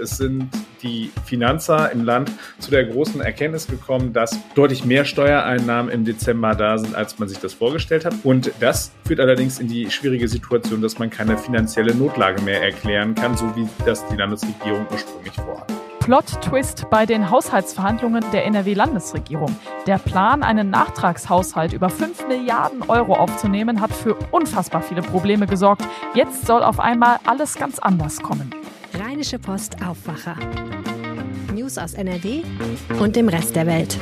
Es sind die Finanzer im Land zu der großen Erkenntnis gekommen, dass deutlich mehr Steuereinnahmen im Dezember da sind, als man sich das vorgestellt hat. Und das führt allerdings in die schwierige Situation, dass man keine finanzielle Notlage mehr erklären kann, so wie das die Landesregierung ursprünglich vorhat. Plot-Twist bei den Haushaltsverhandlungen der NRW-Landesregierung. Der Plan, einen Nachtragshaushalt über 5 Milliarden Euro aufzunehmen, hat für unfassbar viele Probleme gesorgt. Jetzt soll auf einmal alles ganz anders kommen. Rheinische Post Aufwacher. News aus NRW und dem Rest der Welt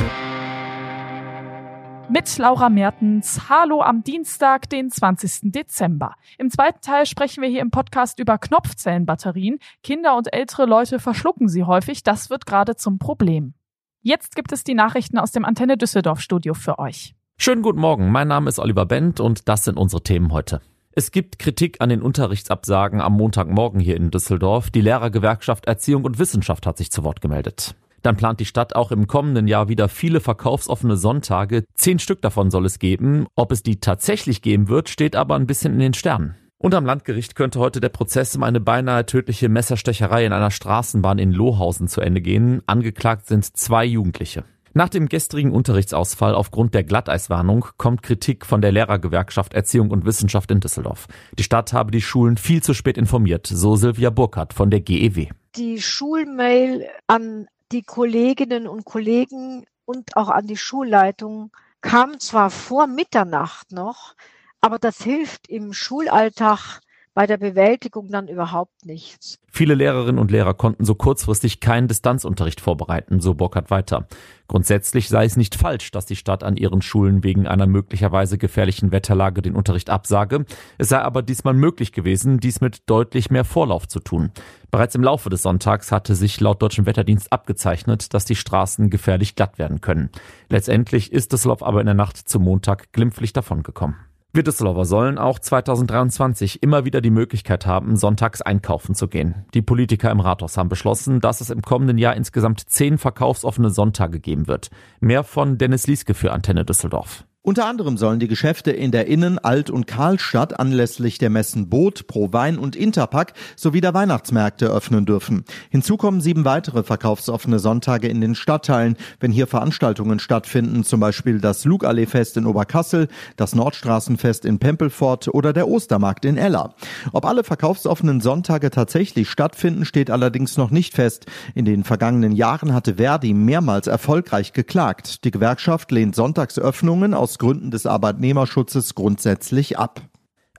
mit Laura Mertens. Hallo am Dienstag, den 20. Dezember. Im zweiten Teil sprechen wir hier im Podcast über Knopfzellenbatterien. Kinder und ältere Leute verschlucken sie häufig. Das wird gerade zum Problem. Jetzt gibt es die Nachrichten aus dem Antenne Düsseldorf Studio für euch. Schönen guten Morgen. Mein Name ist Oliver Bent und das sind unsere Themen heute. Es gibt Kritik an den Unterrichtsabsagen am Montagmorgen hier in Düsseldorf. Die Lehrergewerkschaft Erziehung und Wissenschaft hat sich zu Wort gemeldet. Dann plant die Stadt auch im kommenden Jahr wieder viele verkaufsoffene Sonntage. Zehn Stück davon soll es geben. Ob es die tatsächlich geben wird, steht aber ein bisschen in den Sternen. Und am Landgericht könnte heute der Prozess um eine beinahe tödliche Messerstecherei in einer Straßenbahn in Lohausen zu Ende gehen. Angeklagt sind zwei Jugendliche. Nach dem gestrigen Unterrichtsausfall aufgrund der Glatteiswarnung kommt Kritik von der Lehrergewerkschaft Erziehung und Wissenschaft in Düsseldorf. Die Stadt habe die Schulen viel zu spät informiert, so Silvia Burkhardt von der GEW. Die Schulmail an die Kolleginnen und Kollegen und auch an die Schulleitung kam zwar vor Mitternacht noch, aber das hilft im Schulalltag bei der Bewältigung dann überhaupt nichts. Viele Lehrerinnen und Lehrer konnten so kurzfristig keinen Distanzunterricht vorbereiten, so Burkhardt weiter. Grundsätzlich sei es nicht falsch, dass die Stadt an ihren Schulen wegen einer möglicherweise gefährlichen Wetterlage den Unterricht absage. Es sei aber diesmal möglich gewesen, dies mit deutlich mehr Vorlauf zu tun. Bereits im Laufe des Sonntags hatte sich laut deutschem Wetterdienst abgezeichnet, dass die Straßen gefährlich glatt werden können. Letztendlich ist Düsseldorf aber in der Nacht zum Montag glimpflich davongekommen. Wir Düsseldorfer sollen auch 2023 immer wieder die Möglichkeit haben, sonntags einkaufen zu gehen. Die Politiker im Rathaus haben beschlossen, dass es im kommenden Jahr insgesamt zehn verkaufsoffene Sonntage geben wird. Mehr von Dennis Lieske für Antenne Düsseldorf. Unter anderem sollen die Geschäfte in der Innen-, Alt- und Karlstadt anlässlich der Messen Boot, Pro Wein und Interpack sowie der Weihnachtsmärkte öffnen dürfen. Hinzu kommen sieben weitere verkaufsoffene Sonntage in den Stadtteilen, wenn hier Veranstaltungen stattfinden, zum Beispiel das Lugallee-Fest in Oberkassel, das Nordstraßenfest in Pempelfort oder der Ostermarkt in Ella. Ob alle verkaufsoffenen Sonntage tatsächlich stattfinden, steht allerdings noch nicht fest. In den vergangenen Jahren hatte Verdi mehrmals erfolgreich geklagt. Die Gewerkschaft lehnt Sonntagsöffnungen aus Gründen des Arbeitnehmerschutzes grundsätzlich ab.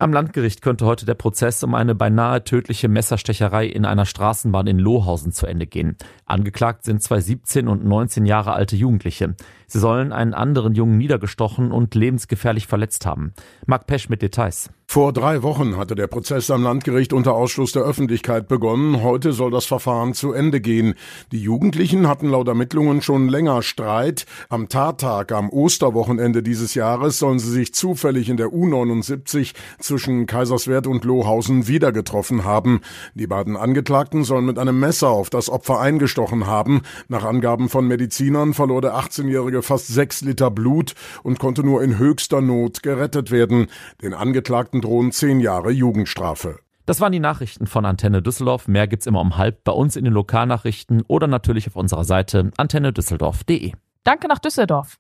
Am Landgericht könnte heute der Prozess um eine beinahe tödliche Messerstecherei in einer Straßenbahn in Lohausen zu Ende gehen. Angeklagt sind zwei 17 und 19 Jahre alte Jugendliche. Sie sollen einen anderen Jungen niedergestochen und lebensgefährlich verletzt haben. Marc Pesch mit Details. Vor drei Wochen hatte der Prozess am Landgericht unter Ausschluss der Öffentlichkeit begonnen. Heute soll das Verfahren zu Ende gehen. Die Jugendlichen hatten laut Ermittlungen schon länger Streit. Am Tattag am Osterwochenende dieses Jahres sollen sie sich zufällig in der U79 zwischen Kaiserswerth und Lohausen wieder getroffen haben. Die beiden Angeklagten sollen mit einem Messer auf das Opfer eingestochen haben. Nach Angaben von Medizinern verlor der 18-Jährige fast sechs Liter Blut und konnte nur in höchster Not gerettet werden. Den Angeklagten Verurteilten drohen zehn Jahre Jugendstrafe. Das waren die Nachrichten von Antenne Düsseldorf. Mehr gibt's immer um halb bei uns in den Lokalnachrichten oder natürlich auf unserer Seite antennedüsseldorf.de. Danke nach Düsseldorf.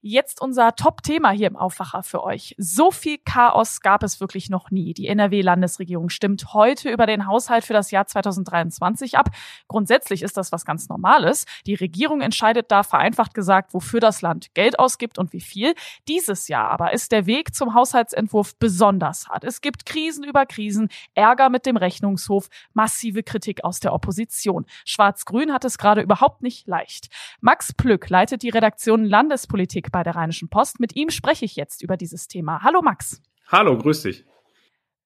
Jetzt unser Top-Thema hier im Aufwacher für euch. So viel Chaos gab es wirklich noch nie. Die NRW-Landesregierung stimmt heute über den Haushalt für das Jahr 2023 ab. Grundsätzlich ist das was ganz Normales. Die Regierung entscheidet da vereinfacht gesagt, wofür das Land Geld ausgibt und wie viel. Dieses Jahr aber ist der Weg zum Haushaltsentwurf besonders hart. Es gibt Krisen über Krisen, Ärger mit dem Rechnungshof, massive Kritik aus der Opposition. Schwarz-Grün hat es gerade überhaupt nicht leicht. Max Plück leitet die Redaktion Landespolitik bei der Rheinischen Post. Mit ihm spreche ich jetzt über dieses Thema. Hallo Max. Hallo, grüß dich.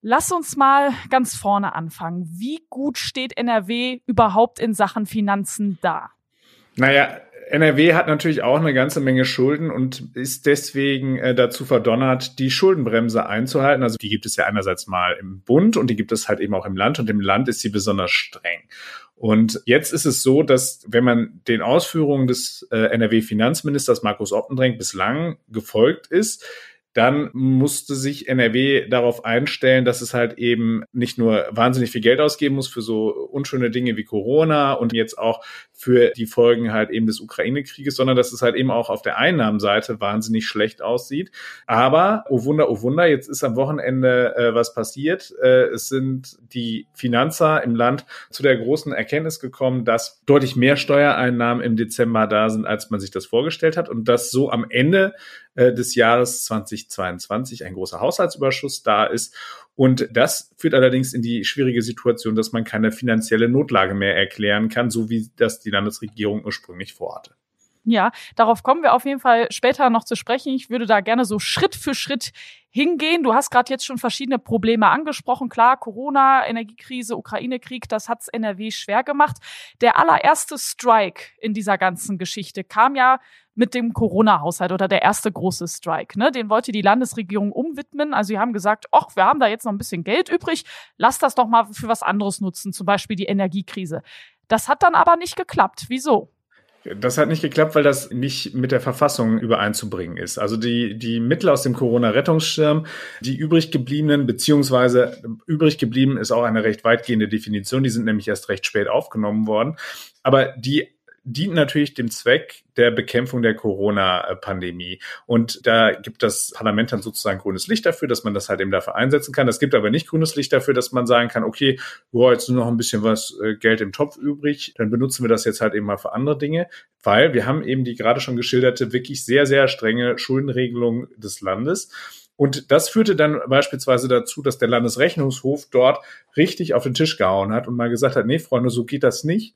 Lass uns mal ganz vorne anfangen. Wie gut steht NRW überhaupt in Sachen Finanzen da? Naja, NRW hat natürlich auch eine ganze Menge Schulden und ist deswegen äh, dazu verdonnert, die Schuldenbremse einzuhalten. Also die gibt es ja einerseits mal im Bund und die gibt es halt eben auch im Land und im Land ist sie besonders streng. Und jetzt ist es so, dass wenn man den Ausführungen des äh, NRW-Finanzministers Markus Oppendrenk bislang gefolgt ist, dann musste sich NRW darauf einstellen, dass es halt eben nicht nur wahnsinnig viel Geld ausgeben muss für so unschöne Dinge wie Corona und jetzt auch für die Folgen halt eben des Ukraine-Krieges, sondern dass es halt eben auch auf der Einnahmenseite wahnsinnig schlecht aussieht. Aber, oh Wunder, oh Wunder, jetzt ist am Wochenende äh, was passiert. Äh, es sind die Finanzer im Land zu der großen Erkenntnis gekommen, dass deutlich mehr Steuereinnahmen im Dezember da sind, als man sich das vorgestellt hat und dass so am Ende äh, des Jahres 2022 ein großer Haushaltsüberschuss da ist. Und das führt allerdings in die schwierige Situation, dass man keine finanzielle Notlage mehr erklären kann, so wie das die Landesregierung ursprünglich vorhatte. Ja, darauf kommen wir auf jeden Fall später noch zu sprechen. Ich würde da gerne so Schritt für Schritt hingehen. Du hast gerade jetzt schon verschiedene Probleme angesprochen. Klar, Corona, Energiekrise, Ukraine-Krieg, das hat's NRW schwer gemacht. Der allererste Strike in dieser ganzen Geschichte kam ja mit dem Corona-Haushalt oder der erste große Strike. Ne? Den wollte die Landesregierung umwidmen. Also sie haben gesagt, ach, wir haben da jetzt noch ein bisschen Geld übrig, lass das doch mal für was anderes nutzen, zum Beispiel die Energiekrise. Das hat dann aber nicht geklappt. Wieso? Das hat nicht geklappt, weil das nicht mit der Verfassung übereinzubringen ist. Also die, die Mittel aus dem Corona-Rettungsschirm, die übrig gebliebenen, beziehungsweise übrig geblieben ist auch eine recht weitgehende Definition, die sind nämlich erst recht spät aufgenommen worden. Aber die dient natürlich dem Zweck der Bekämpfung der Corona-Pandemie. Und da gibt das Parlament dann sozusagen grünes Licht dafür, dass man das halt eben dafür einsetzen kann. Es gibt aber nicht grünes Licht dafür, dass man sagen kann, okay, boah, jetzt nur noch ein bisschen was äh, Geld im Topf übrig, dann benutzen wir das jetzt halt eben mal für andere Dinge, weil wir haben eben die gerade schon geschilderte wirklich sehr, sehr strenge Schuldenregelung des Landes. Und das führte dann beispielsweise dazu, dass der Landesrechnungshof dort richtig auf den Tisch gehauen hat und mal gesagt hat, nee, Freunde, so geht das nicht.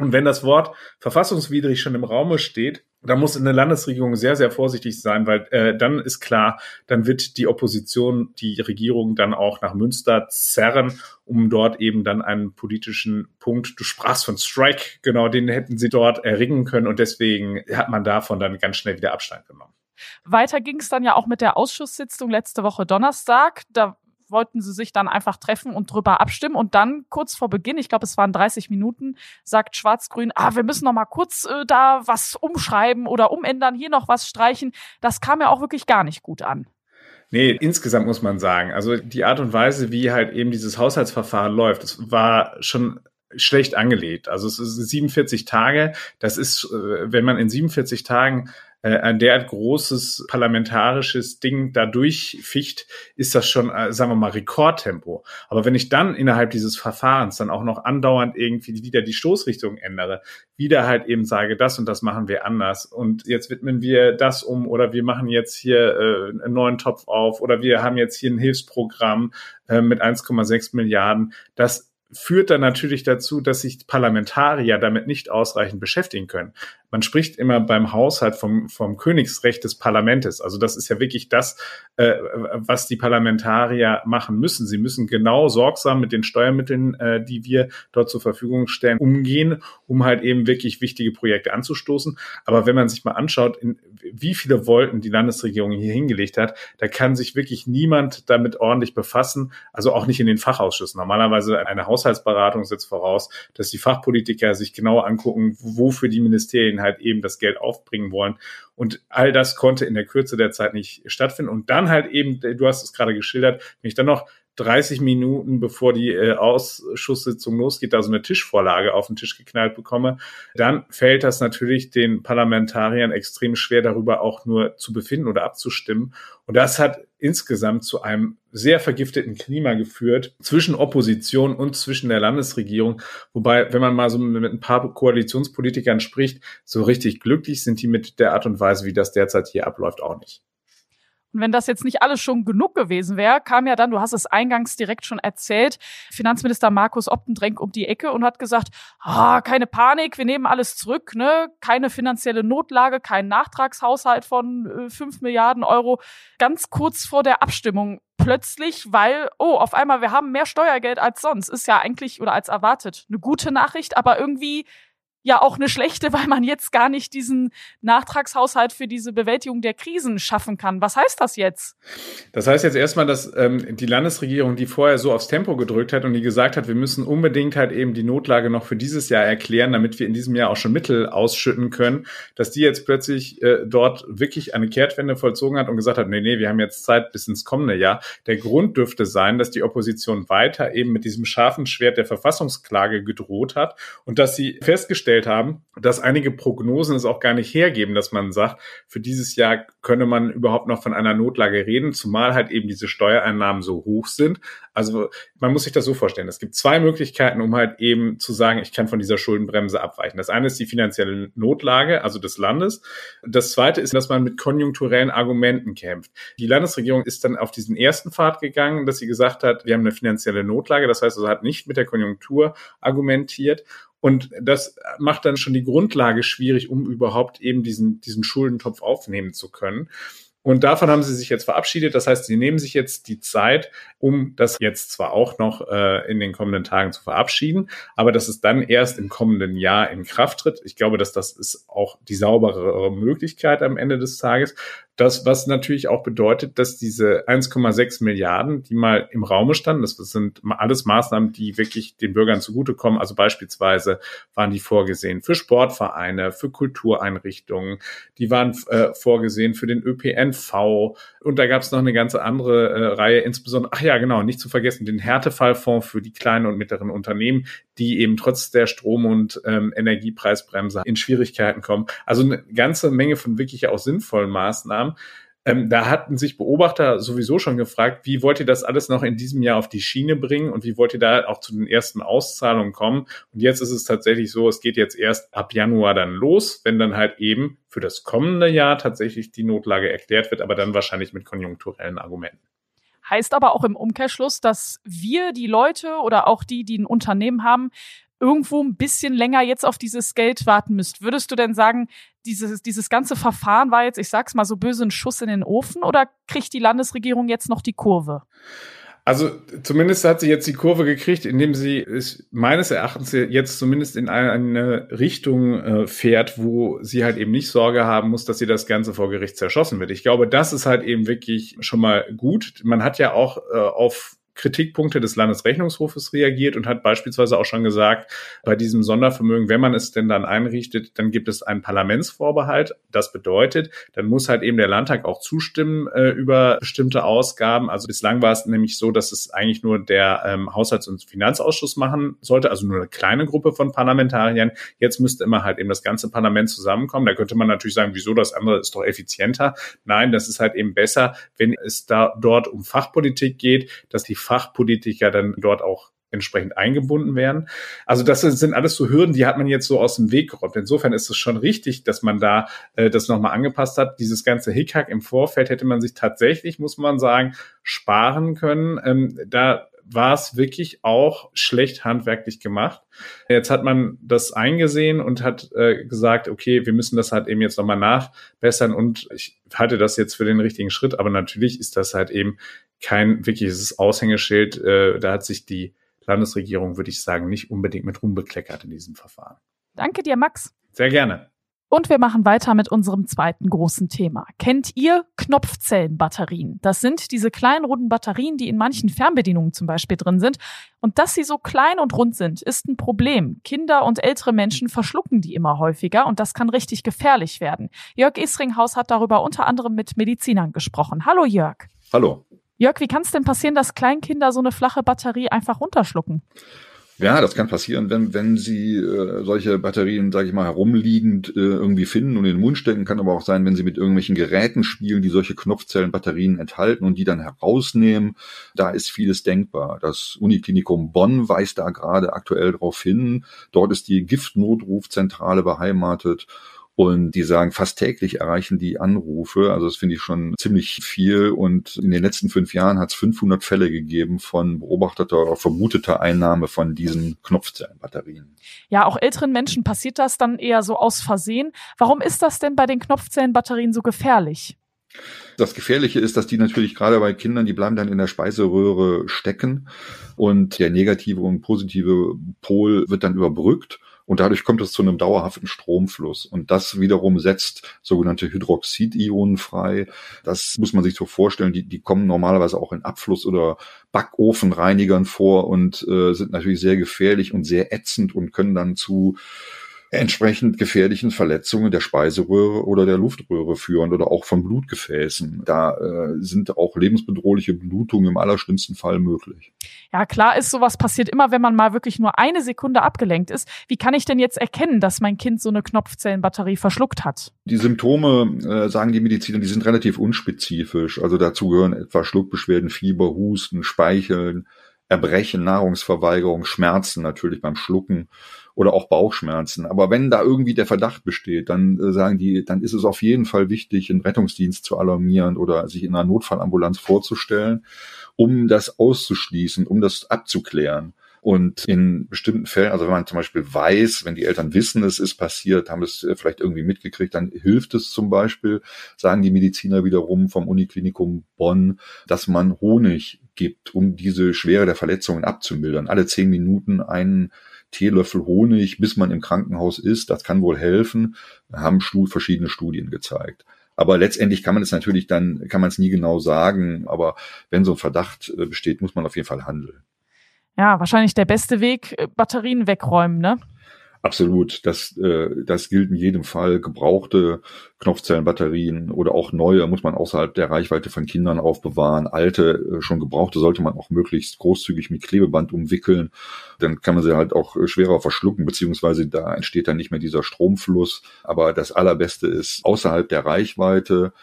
Und wenn das Wort verfassungswidrig schon im Raume steht, dann muss eine Landesregierung sehr, sehr vorsichtig sein, weil äh, dann ist klar, dann wird die Opposition die Regierung dann auch nach Münster zerren, um dort eben dann einen politischen Punkt, du sprachst von Strike, genau, den hätten sie dort erringen können und deswegen hat man davon dann ganz schnell wieder Abstand genommen. Weiter ging es dann ja auch mit der Ausschusssitzung letzte Woche Donnerstag. Da wollten sie sich dann einfach treffen und drüber abstimmen. Und dann kurz vor Beginn, ich glaube, es waren 30 Minuten, sagt Schwarz-Grün, ah, wir müssen noch mal kurz äh, da was umschreiben oder umändern, hier noch was streichen. Das kam ja auch wirklich gar nicht gut an. Nee, insgesamt muss man sagen. Also die Art und Weise, wie halt eben dieses Haushaltsverfahren läuft, das war schon schlecht angelegt. Also es ist 47 Tage. Das ist, äh, wenn man in 47 Tagen äh, ein derart großes parlamentarisches Ding da durchficht, ist das schon, äh, sagen wir mal, Rekordtempo. Aber wenn ich dann innerhalb dieses Verfahrens dann auch noch andauernd irgendwie wieder die Stoßrichtung ändere, wieder halt eben sage, das und das machen wir anders und jetzt widmen wir das um oder wir machen jetzt hier äh, einen neuen Topf auf oder wir haben jetzt hier ein Hilfsprogramm äh, mit 1,6 Milliarden, das führt dann natürlich dazu, dass sich Parlamentarier damit nicht ausreichend beschäftigen können. Man spricht immer beim Haushalt vom, vom Königsrecht des Parlamentes. Also das ist ja wirklich das, äh, was die Parlamentarier machen müssen. Sie müssen genau sorgsam mit den Steuermitteln, äh, die wir dort zur Verfügung stellen, umgehen, um halt eben wirklich wichtige Projekte anzustoßen. Aber wenn man sich mal anschaut, in, wie viele Wolken die Landesregierung hier hingelegt hat, da kann sich wirklich niemand damit ordentlich befassen. Also auch nicht in den Fachausschüssen. Normalerweise eine Haushaltsberatung setzt voraus, dass die Fachpolitiker sich genau angucken, wofür die Ministerien halt eben das Geld aufbringen wollen. Und all das konnte in der Kürze der Zeit nicht stattfinden. Und dann halt eben, du hast es gerade geschildert, wenn ich dann noch 30 Minuten bevor die äh, Ausschusssitzung losgeht, da so eine Tischvorlage auf den Tisch geknallt bekomme, dann fällt das natürlich den Parlamentariern extrem schwer, darüber auch nur zu befinden oder abzustimmen. Und das hat insgesamt zu einem sehr vergifteten Klima geführt zwischen Opposition und zwischen der Landesregierung. Wobei, wenn man mal so mit ein paar Koalitionspolitikern spricht, so richtig glücklich sind die mit der Art und Weise, wie das derzeit hier abläuft, auch nicht. Und wenn das jetzt nicht alles schon genug gewesen wäre, kam ja dann, du hast es eingangs direkt schon erzählt, Finanzminister Markus Optendrenk um die Ecke und hat gesagt, ah, keine Panik, wir nehmen alles zurück, ne? keine finanzielle Notlage, kein Nachtragshaushalt von äh, 5 Milliarden Euro. Ganz kurz vor der Abstimmung plötzlich, weil, oh, auf einmal, wir haben mehr Steuergeld als sonst. Ist ja eigentlich oder als erwartet eine gute Nachricht, aber irgendwie ja auch eine schlechte, weil man jetzt gar nicht diesen Nachtragshaushalt für diese Bewältigung der Krisen schaffen kann. Was heißt das jetzt? Das heißt jetzt erstmal, dass ähm, die Landesregierung, die vorher so aufs Tempo gedrückt hat und die gesagt hat, wir müssen unbedingt halt eben die Notlage noch für dieses Jahr erklären, damit wir in diesem Jahr auch schon Mittel ausschütten können, dass die jetzt plötzlich äh, dort wirklich eine Kehrtwende vollzogen hat und gesagt hat, nee, nee, wir haben jetzt Zeit bis ins kommende Jahr. Der Grund dürfte sein, dass die Opposition weiter eben mit diesem scharfen Schwert der Verfassungsklage gedroht hat und dass sie festgestellt festgestellt haben, dass einige Prognosen es auch gar nicht hergeben, dass man sagt, für dieses Jahr könne man überhaupt noch von einer Notlage reden, zumal halt eben diese Steuereinnahmen so hoch sind. Also man muss sich das so vorstellen. Es gibt zwei Möglichkeiten, um halt eben zu sagen, ich kann von dieser Schuldenbremse abweichen. Das eine ist die finanzielle Notlage, also des Landes. Das zweite ist, dass man mit konjunkturellen Argumenten kämpft. Die Landesregierung ist dann auf diesen ersten Pfad gegangen, dass sie gesagt hat, wir haben eine finanzielle Notlage. Das heißt, also hat nicht mit der Konjunktur argumentiert und das macht dann schon die Grundlage schwierig, um überhaupt eben diesen, diesen Schuldentopf aufnehmen zu können. Und davon haben sie sich jetzt verabschiedet. Das heißt, sie nehmen sich jetzt die Zeit, um das jetzt zwar auch noch äh, in den kommenden Tagen zu verabschieden, aber dass es dann erst im kommenden Jahr in Kraft tritt. Ich glaube, dass das ist auch die sauberere Möglichkeit am Ende des Tages, das, was natürlich auch bedeutet, dass diese 1,6 Milliarden, die mal im Raume standen, das sind alles Maßnahmen, die wirklich den Bürgern zugutekommen. Also beispielsweise waren die vorgesehen für Sportvereine, für Kultureinrichtungen, die waren äh, vorgesehen für den ÖPNV und da gab es noch eine ganze andere äh, Reihe, insbesondere, ach ja, genau, nicht zu vergessen, den Härtefallfonds für die kleinen und mittleren Unternehmen, die eben trotz der Strom- und ähm, Energiepreisbremse in Schwierigkeiten kommen. Also eine ganze Menge von wirklich auch sinnvollen Maßnahmen. Ähm, da hatten sich Beobachter sowieso schon gefragt, wie wollt ihr das alles noch in diesem Jahr auf die Schiene bringen und wie wollt ihr da auch zu den ersten Auszahlungen kommen? Und jetzt ist es tatsächlich so, es geht jetzt erst ab Januar dann los, wenn dann halt eben für das kommende Jahr tatsächlich die Notlage erklärt wird, aber dann wahrscheinlich mit konjunkturellen Argumenten. Heißt aber auch im Umkehrschluss, dass wir, die Leute oder auch die, die ein Unternehmen haben, irgendwo ein bisschen länger jetzt auf dieses Geld warten müsst. Würdest du denn sagen, dieses, dieses ganze Verfahren war jetzt, ich sag's mal so böse, ein Schuss in den Ofen oder kriegt die Landesregierung jetzt noch die Kurve? Also zumindest hat sie jetzt die Kurve gekriegt, indem sie ist, meines Erachtens jetzt zumindest in eine Richtung äh, fährt, wo sie halt eben nicht Sorge haben muss, dass sie das Ganze vor Gericht zerschossen wird. Ich glaube, das ist halt eben wirklich schon mal gut. Man hat ja auch äh, auf Kritikpunkte des Landesrechnungshofes reagiert und hat beispielsweise auch schon gesagt, bei diesem Sondervermögen, wenn man es denn dann einrichtet, dann gibt es einen Parlamentsvorbehalt. Das bedeutet, dann muss halt eben der Landtag auch zustimmen äh, über bestimmte Ausgaben. Also bislang war es nämlich so, dass es eigentlich nur der ähm, Haushalts- und Finanzausschuss machen sollte, also nur eine kleine Gruppe von Parlamentariern. Jetzt müsste immer halt eben das ganze Parlament zusammenkommen. Da könnte man natürlich sagen, wieso das andere ist doch effizienter. Nein, das ist halt eben besser, wenn es da dort um Fachpolitik geht, dass die Fachpolitiker dann dort auch entsprechend eingebunden werden. Also das sind alles so Hürden, die hat man jetzt so aus dem Weg geräumt. Insofern ist es schon richtig, dass man da äh, das nochmal angepasst hat. Dieses ganze Hickhack im Vorfeld hätte man sich tatsächlich, muss man sagen, sparen können. Ähm, da war es wirklich auch schlecht handwerklich gemacht. Jetzt hat man das eingesehen und hat äh, gesagt, okay, wir müssen das halt eben jetzt nochmal nachbessern und ich halte das jetzt für den richtigen Schritt, aber natürlich ist das halt eben kein wirkliches Aushängeschild. Äh, da hat sich die Landesregierung, würde ich sagen, nicht unbedingt mit Ruhm bekleckert in diesem Verfahren. Danke dir, Max. Sehr gerne. Und wir machen weiter mit unserem zweiten großen Thema. Kennt ihr Knopfzellenbatterien? Das sind diese kleinen runden Batterien, die in manchen Fernbedienungen zum Beispiel drin sind. Und dass sie so klein und rund sind, ist ein Problem. Kinder und ältere Menschen verschlucken die immer häufiger und das kann richtig gefährlich werden. Jörg Isringhaus hat darüber unter anderem mit Medizinern gesprochen. Hallo Jörg. Hallo. Jörg, wie kann es denn passieren, dass Kleinkinder so eine flache Batterie einfach runterschlucken? Ja, das kann passieren, wenn, wenn sie äh, solche Batterien, sage ich mal, herumliegend äh, irgendwie finden und in den Mund stecken. Kann aber auch sein, wenn sie mit irgendwelchen Geräten spielen, die solche Knopfzellenbatterien enthalten und die dann herausnehmen. Da ist vieles denkbar. Das Uniklinikum Bonn weist da gerade aktuell darauf hin. Dort ist die Giftnotrufzentrale beheimatet. Und die sagen, fast täglich erreichen die Anrufe. Also das finde ich schon ziemlich viel. Und in den letzten fünf Jahren hat es 500 Fälle gegeben von beobachteter oder vermuteter Einnahme von diesen Knopfzellenbatterien. Ja, auch älteren Menschen passiert das dann eher so aus Versehen. Warum ist das denn bei den Knopfzellenbatterien so gefährlich? Das Gefährliche ist, dass die natürlich gerade bei Kindern, die bleiben dann in der Speiseröhre stecken und der negative und positive Pol wird dann überbrückt Und dadurch kommt es zu einem dauerhaften Stromfluss. Und das wiederum setzt sogenannte Hydroxidionen frei. Das muss man sich so vorstellen. Die, die kommen normalerweise auch in Abfluss- oder Backofenreinigern vor und äh, sind natürlich sehr gefährlich und sehr ätzend und können dann zu entsprechend gefährlichen Verletzungen der Speiseröhre oder der Luftröhre führen oder auch von Blutgefäßen. Da äh, sind auch lebensbedrohliche Blutungen im allerschlimmsten Fall möglich. Ja, klar ist, sowas passiert immer, wenn man mal wirklich nur eine Sekunde abgelenkt ist. Wie kann ich denn jetzt erkennen, dass mein Kind so eine Knopfzellenbatterie verschluckt hat? Die Symptome, äh, sagen die Mediziner, die sind relativ unspezifisch. Also dazu gehören etwa Schluckbeschwerden, Fieber, Husten, Speicheln, Erbrechen, Nahrungsverweigerung, Schmerzen natürlich beim Schlucken oder auch Bauchschmerzen. Aber wenn da irgendwie der Verdacht besteht, dann äh, sagen die, dann ist es auf jeden Fall wichtig, einen Rettungsdienst zu alarmieren oder sich in einer Notfallambulanz vorzustellen, um das auszuschließen, um das abzuklären. Und in bestimmten Fällen, also wenn man zum Beispiel weiß, wenn die Eltern wissen, es ist passiert, haben es äh, vielleicht irgendwie mitgekriegt, dann hilft es zum Beispiel, sagen die Mediziner wiederum vom Uniklinikum Bonn, dass man Honig gibt, um diese Schwere der Verletzungen abzumildern. Alle zehn Minuten einen Teelöffel Honig, bis man im Krankenhaus ist. Das kann wohl helfen, haben verschiedene Studien gezeigt. Aber letztendlich kann man es natürlich dann, kann man es nie genau sagen. Aber wenn so ein Verdacht äh, besteht, muss man auf jeden Fall handeln. Ja, wahrscheinlich der beste Weg, äh, Batterien wegräumen, ne? Absolut. Das, äh, das gilt in jedem Fall. Gebrauchte Knopfzellenbatterien oder auch neue muss man außerhalb der Reichweite von Kindern aufbewahren. Alte, äh, schon gebrauchte sollte man auch möglichst großzügig mit Klebeband umwickeln. Dann kann man sie halt auch äh, schwerer verschlucken, beziehungsweise da entsteht dann nicht mehr dieser Stromfluss. Aber das Allerbeste ist außerhalb der Reichweite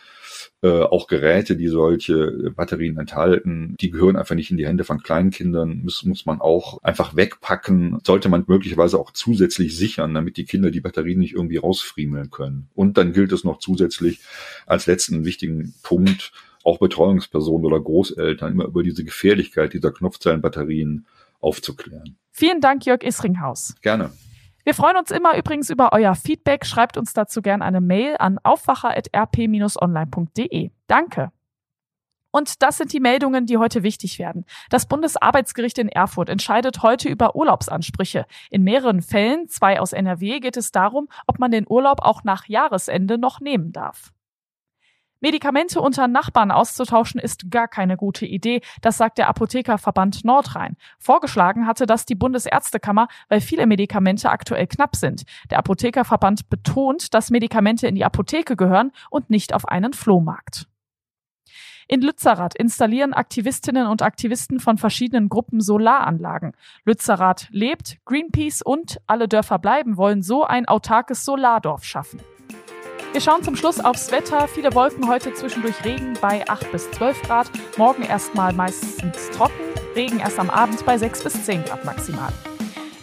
äh, auch Geräte, die solche Batterien enthalten, die gehören einfach nicht in die Hände von Kleinkindern, muss, muss man auch einfach wegpacken, sollte man möglicherweise auch zusätzlich sichern, damit die Kinder die Batterien nicht irgendwie rausfriemeln können. Und dann gilt es noch zusätzlich als letzten wichtigen Punkt, auch Betreuungspersonen oder Großeltern immer über diese Gefährlichkeit dieser Knopfzellenbatterien aufzuklären. Vielen Dank, Jörg Isringhaus. Gerne. Wir freuen uns immer übrigens über euer Feedback. Schreibt uns dazu gerne eine Mail an aufwacher.rp-online.de. Danke. Und das sind die Meldungen, die heute wichtig werden. Das Bundesarbeitsgericht in Erfurt entscheidet heute über Urlaubsansprüche. In mehreren Fällen, zwei aus NRW, geht es darum, ob man den Urlaub auch nach Jahresende noch nehmen darf. Medikamente unter Nachbarn auszutauschen ist gar keine gute Idee, das sagt der Apothekerverband Nordrhein. Vorgeschlagen hatte das die Bundesärztekammer, weil viele Medikamente aktuell knapp sind. Der Apothekerverband betont, dass Medikamente in die Apotheke gehören und nicht auf einen Flohmarkt. In Lützerath installieren Aktivistinnen und Aktivisten von verschiedenen Gruppen Solaranlagen. Lützerath lebt, Greenpeace und Alle Dörfer bleiben wollen so ein autarkes Solardorf schaffen. Wir schauen zum Schluss aufs Wetter. Viele Wolken heute zwischendurch Regen bei 8 bis 12 Grad. Morgen erstmal meistens trocken. Regen erst am Abend bei 6 bis 10 Grad maximal.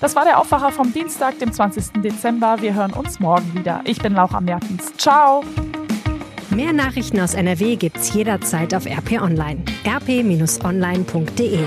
Das war der Aufwacher vom Dienstag, dem 20. Dezember. Wir hören uns morgen wieder. Ich bin Laura Mertens. Ciao. Mehr Nachrichten aus NRW gibt's jederzeit auf RP Online. rp-online.de